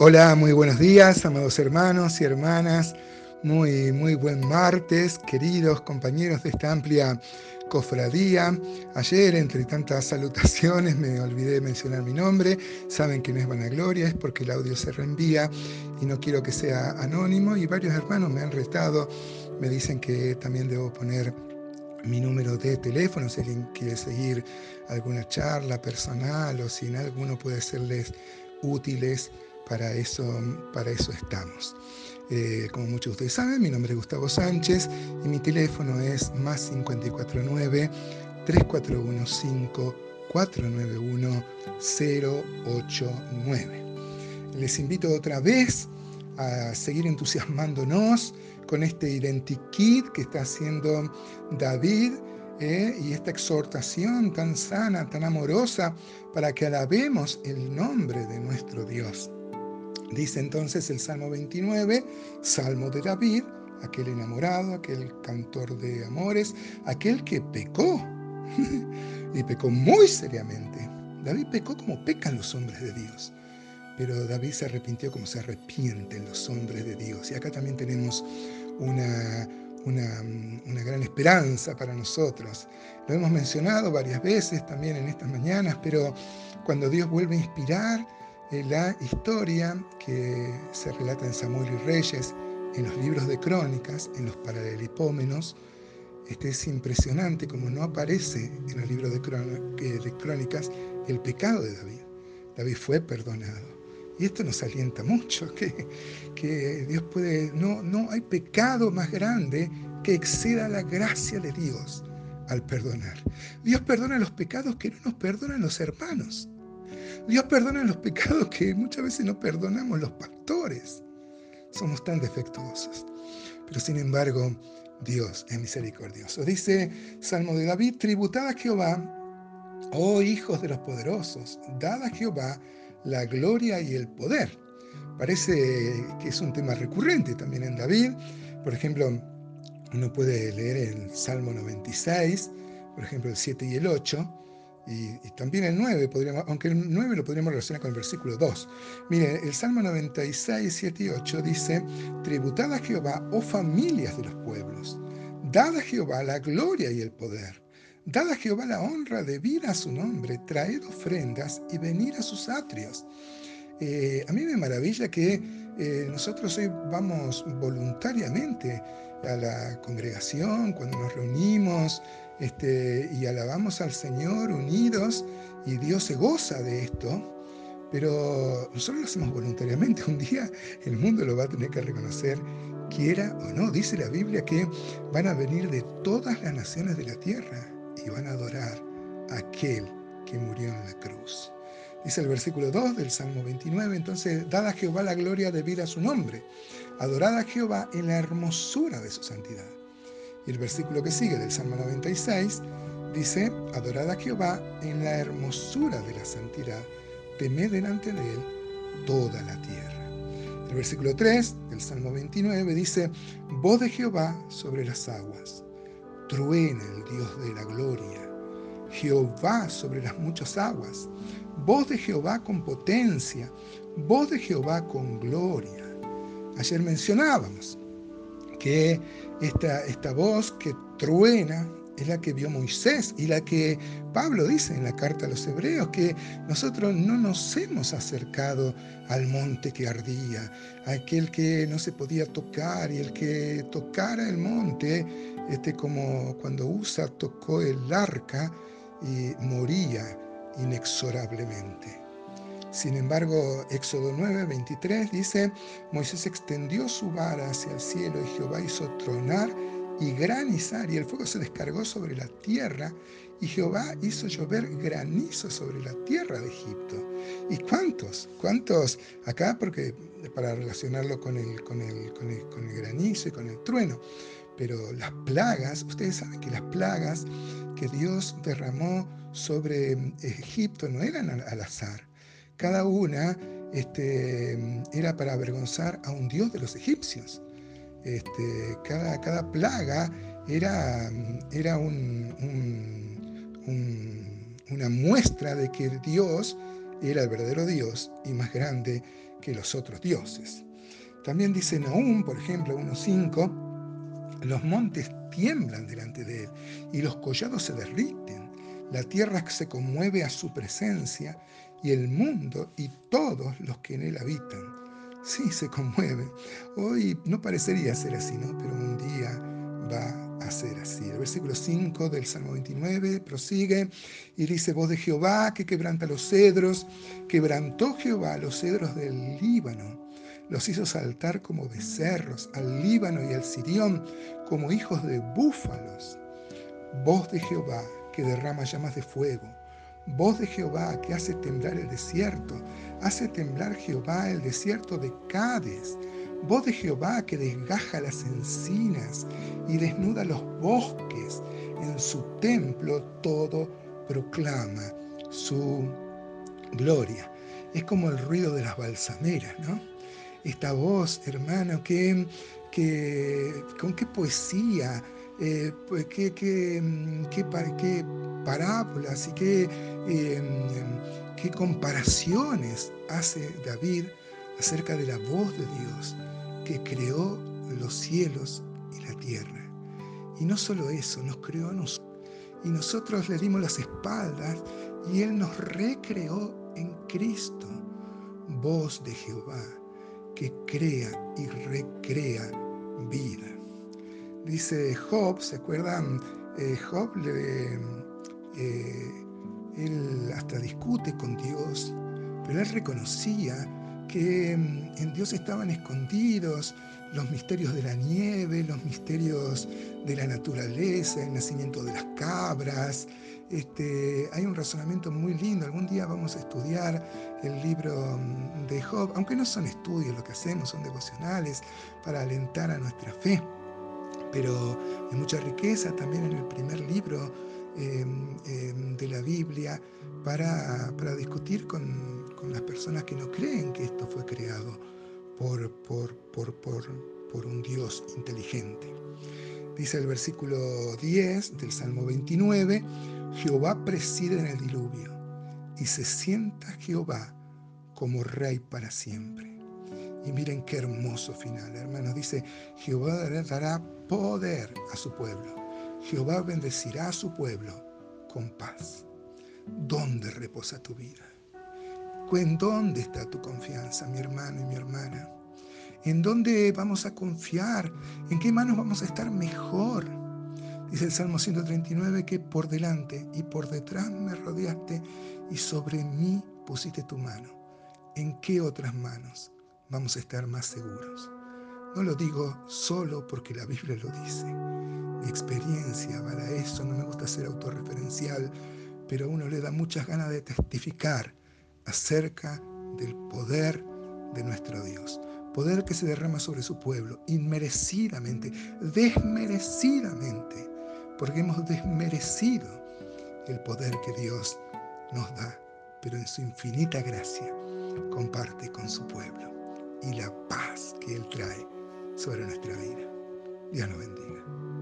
Hola, muy buenos días, amados hermanos y hermanas. Muy, muy buen martes, queridos compañeros de esta amplia cofradía. Ayer, entre tantas salutaciones, me olvidé de mencionar mi nombre. Saben que no es vanagloria, es porque el audio se reenvía y no quiero que sea anónimo. Y varios hermanos me han retado, me dicen que también debo poner mi número de teléfono si alguien quiere seguir alguna charla personal o si en alguno puede serles útiles para eso, para eso estamos. Eh, como muchos de ustedes saben, mi nombre es Gustavo Sánchez y mi teléfono es más 549 3415 491 089. Les invito otra vez a seguir entusiasmándonos con este identikit que está haciendo David ¿eh? y esta exhortación tan sana, tan amorosa, para que alabemos el nombre de nuestro Dios. Dice entonces el Salmo 29, Salmo de David, aquel enamorado, aquel cantor de amores, aquel que pecó, y pecó muy seriamente. David pecó como pecan los hombres de Dios, pero David se arrepintió como se arrepienten los hombres de Dios. Y acá también tenemos una, una, una, gran esperanza para nosotros. Lo hemos mencionado varias veces también en estas mañanas, pero cuando Dios vuelve a inspirar, la historia que se relata en Samuel y Reyes, en los libros de crónicas, en los paralelipómenos, este es impresionante como no aparece en los libros de crónicas el pecado de David. David fue perdonado. Y esto nos alienta mucho, que, que Dios puede, no, no hay pecado más grande que exceda la gracia de Dios al perdonar. Dios perdona los pecados que no nos perdonan los hermanos. Dios perdona los pecados que muchas veces no perdonamos los pastores. Somos tan defectuosos. Pero sin embargo, Dios es misericordioso. Dice Salmo de David, tributad a Jehová, oh hijos de los poderosos, dad a Jehová la gloria y el poder. Parece que es un tema recurrente también en David. Por ejemplo, uno puede leer el Salmo 96, por ejemplo el 7 y el 8, y, también el 9, podríamos, aunque el 9 lo podríamos relacionar con el versículo 2. Mire, el Salmo 96, 7 y 8 dice, Tributad a Jehová, oh familias de los pueblos, dad a Jehová la gloria y el poder. Dad a Jehová la honra, debida a su nombre, traed ofrendas y venir a sus atrios. Eh, a mí me maravilla que eh, nosotros hoy vamos voluntariamente a la congregación, cuando nos reunimos, este, y alabamos al Señor unidos y Dios se goza de esto, pero nosotros lo hacemos voluntariamente. Un día el mundo lo va a tener que reconocer, quiera o no. Dice la Biblia que van a venir de todas las naciones de la tierra y van a adorar a aquel que murió en la cruz. Dice el versículo 2 del Salmo 29, entonces, dada a Jehová la gloria debida a su nombre, adorad a Jehová en la hermosura de su santidad. Y el versículo que sigue del Salmo 96 dice, adorad a Jehová en la hermosura de la santidad, temed delante de él toda la tierra. El versículo 3 del Salmo 29 dice, voz de Jehová sobre las aguas, truena el Dios de la gloria, Jehová sobre las muchas aguas, voz de Jehová con potencia, voz de Jehová con gloria. Ayer mencionábamos que esta, esta voz que truena es la que vio Moisés y la que Pablo dice en la carta a los hebreos, que nosotros no nos hemos acercado al monte que ardía, aquel que no se podía tocar y el que tocara el monte, este como cuando Usa tocó el arca y moría inexorablemente. Sin embargo, Éxodo 9, 23 dice, Moisés extendió su vara hacia el cielo y Jehová hizo tronar y granizar, y el fuego se descargó sobre la tierra, y Jehová hizo llover granizo sobre la tierra de Egipto. ¿Y cuántos? ¿Cuántos? Acá, porque para relacionarlo con el, con el, con el, con el granizo y con el trueno. Pero las plagas, ustedes saben que las plagas que Dios derramó sobre Egipto no eran al azar cada una este, era para avergonzar a un dios de los egipcios. Este, cada, cada, plaga era, era un, una muestra de que Dios era el verdadero Dios y más grande que los otros dioses. También dice Nahum, por ejemplo, 1.5, los montes tiemblan delante de él y los collados se derriten. La tierra se conmueve a su presencia y el mundo y todos los que en él habitan. Sí, se conmueve. Hoy no parecería ser así, ¿no? Pero un día va a ser así. El versículo 5 del Salmo 29 prosigue y dice, voz de Jehová que quebranta los cedros, quebrantó Jehová los cedros del Líbano los hizo saltar como becerros, al Líbano y al Sirión, como hijos de búfalos. Voz de Jehová que derrama llamas de fuego. Voz de Jehová que hace temblar el desierto. Hace temblar Jehová el desierto de Cades. Voz de Jehová que desgaja las encinas y desnuda los bosques. En su templo todo proclama su gloria. Es como el ruido de las balsameras, ¿no? esta voz, hermano, que, con qué poesía, eh, pues, qué, qué, qué, parábolas y qué, em, qué comparaciones hace David acerca de la voz de Dios que creó los cielos y la tierra. Y no solo eso, nos creó a nosotros. Y nosotros le dimos las espaldas y Él nos recreó en Cristo. Voz de Jehová que crea y recrea vida. Dice Job, ¿se acuerdan? Eh, Job, eh, él hasta discute con Dios, pero él reconocía que mm, en Dios estaban escondidos los misterios de la nieve, los misterios de la naturaleza, el nacimiento de las cabras, este, hay un razonamiento muy lindo. Algún día vamos a estudiar el libro mm, de Job, aunque no son estudios lo que hacemos, son devocionales para alentar a nuestra fe. Pero hay mucha riqueza también en el primer libro em, em, de la Biblia para, discutir con, las personas que no creen que esto fue creado por, por, por un Dios inteligente. Dice el versículo 10 del Salmo 29, Jehová preside en el diluvio y se sienta Jehová como rey para siempre. Y miren qué hermoso final, hermanos. Dice, Jehová dará poder a su pueblo. Jehová bendecirá a su pueblo con paz. ¿Dónde reposa tu vida? ¿En dónde está tu confianza, mi hermano y mi hermana? ¿En dónde vamos a confiar? ¿En qué manos vamos a estar mejor? Dice el Salmo 139 que por delante y por detrás me rodeaste y sobre mí pusiste tu mano. ¿En qué otras manos vamos a estar más seguros? No lo digo solo porque la Biblia lo dice. Mi experiencia para eso, no me gusta ser autorreferencial, pero a uno le da muchas ganas de testificar acerca del poder de nuestro Dios. Poder que se derrama sobre su pueblo, inmerecidamente, desmerecidamente porque hemos desmerecido el poder que Dios nos da, pero en su infinita gracia comparte con su pueblo y la paz que Él trae sobre nuestra vida. Dios nos bendiga.